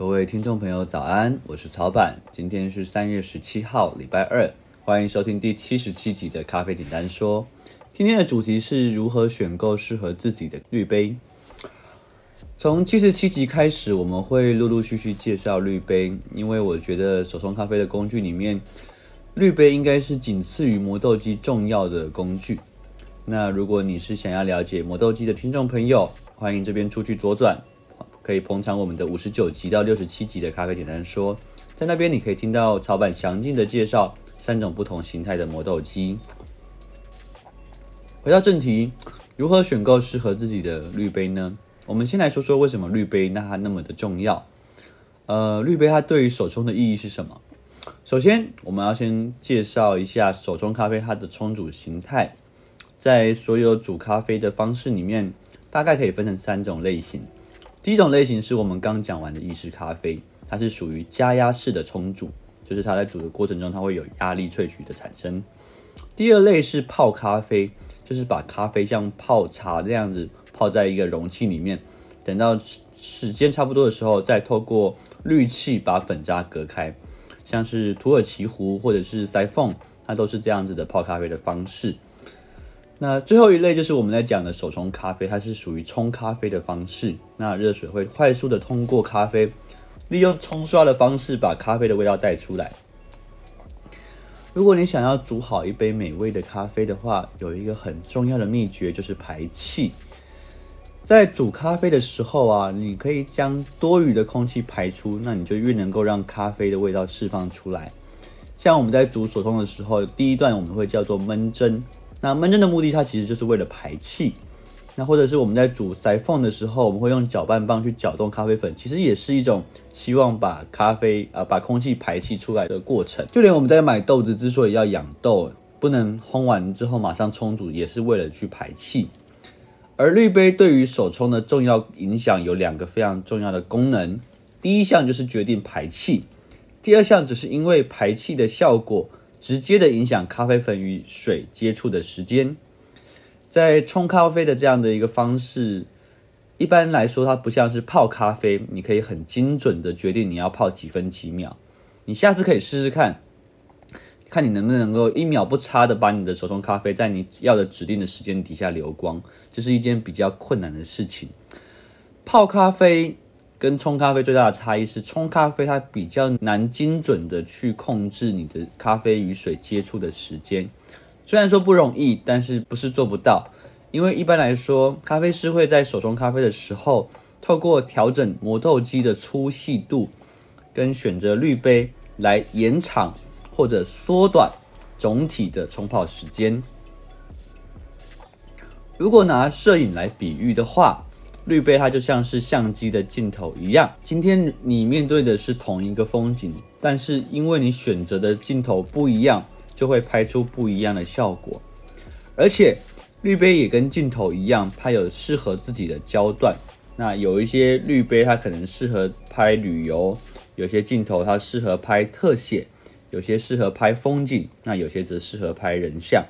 各位听众朋友，早安！我是曹板，今天是三月十七号，礼拜二，欢迎收听第七十七集的咖啡简单说。今天的主题是如何选购适合自己的滤杯。从七十七集开始，我们会陆陆续续介绍滤杯，因为我觉得手冲咖啡的工具里面，滤杯应该是仅次于磨豆机重要的工具。那如果你是想要了解磨豆机的听众朋友，欢迎这边出去左转。可以捧场我们的五十九集到六十七集的咖啡简单说，在那边你可以听到曹板详尽的介绍三种不同形态的磨豆机。回到正题，如何选购适合自己的滤杯呢？我们先来说说为什么滤杯那它那么的重要。呃，滤杯它对于手冲的意义是什么？首先，我们要先介绍一下手冲咖啡它的冲煮形态，在所有煮咖啡的方式里面，大概可以分成三种类型。第一种类型是我们刚讲完的意式咖啡，它是属于加压式的冲煮，就是它在煮的过程中，它会有压力萃取的产生。第二类是泡咖啡，就是把咖啡像泡茶这样子泡在一个容器里面，等到时间差不多的时候，再透过滤器把粉渣隔开，像是土耳其壶或者是塞缝，它都是这样子的泡咖啡的方式。那最后一类就是我们在讲的手冲咖啡，它是属于冲咖啡的方式。那热水会快速的通过咖啡，利用冲刷的方式把咖啡的味道带出来。如果你想要煮好一杯美味的咖啡的话，有一个很重要的秘诀就是排气。在煮咖啡的时候啊，你可以将多余的空气排出，那你就越能够让咖啡的味道释放出来。像我们在煮手冲的时候，第一段我们会叫做闷蒸。那闷蒸的目的，它其实就是为了排气。那或者是我们在煮塞缝的时候，我们会用搅拌棒去搅动咖啡粉，其实也是一种希望把咖啡啊、把空气排气出来的过程。就连我们在买豆子之所以要养豆，不能烘完之后马上冲煮，也是为了去排气。而滤杯对于手冲的重要影响有两个非常重要的功能，第一项就是决定排气，第二项只是因为排气的效果。直接的影响咖啡粉与水接触的时间，在冲咖啡的这样的一个方式，一般来说它不像是泡咖啡，你可以很精准的决定你要泡几分几秒。你下次可以试试看，看你能不能够一秒不差的把你的手冲咖啡在你要的指定的时间底下流光，这是一件比较困难的事情。泡咖啡。跟冲咖啡最大的差异是，冲咖啡它比较难精准的去控制你的咖啡与水接触的时间。虽然说不容易，但是不是做不到。因为一般来说，咖啡师会在手冲咖啡的时候，透过调整磨豆机的粗细度，跟选择滤杯来延长或者缩短总体的冲泡时间。如果拿摄影来比喻的话，滤杯它就像是相机的镜头一样，今天你面对的是同一个风景，但是因为你选择的镜头不一样，就会拍出不一样的效果。而且滤杯也跟镜头一样，它有适合自己的焦段。那有一些滤杯它可能适合拍旅游，有些镜头它适合拍特写，有些适合拍风景，那有些则适合拍人像。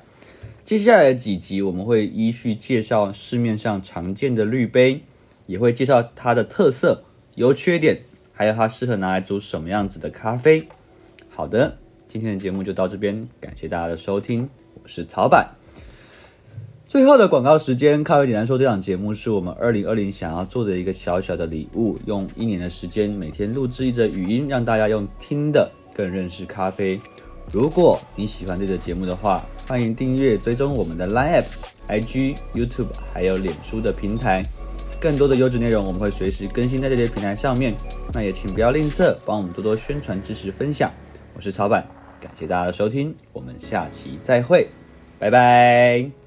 接下来几集我们会依序介绍市面上常见的滤杯，也会介绍它的特色、优缺点，还有它适合拿来煮什么样子的咖啡。好的，今天的节目就到这边，感谢大家的收听，我是曹板。最后的广告时间，咖啡简单说，这档节目是我们二零二零想要做的一个小小的礼物，用一年的时间每天录制一则语音，让大家用听的更认识咖啡。如果你喜欢这个节目的话，欢迎订阅、追踪我们的 Line App、IG、YouTube，还有脸书的平台。更多的优质内容，我们会随时更新在这些平台上面。那也请不要吝啬，帮我们多多宣传、支持、分享。我是曹板，感谢大家的收听，我们下期再会，拜拜。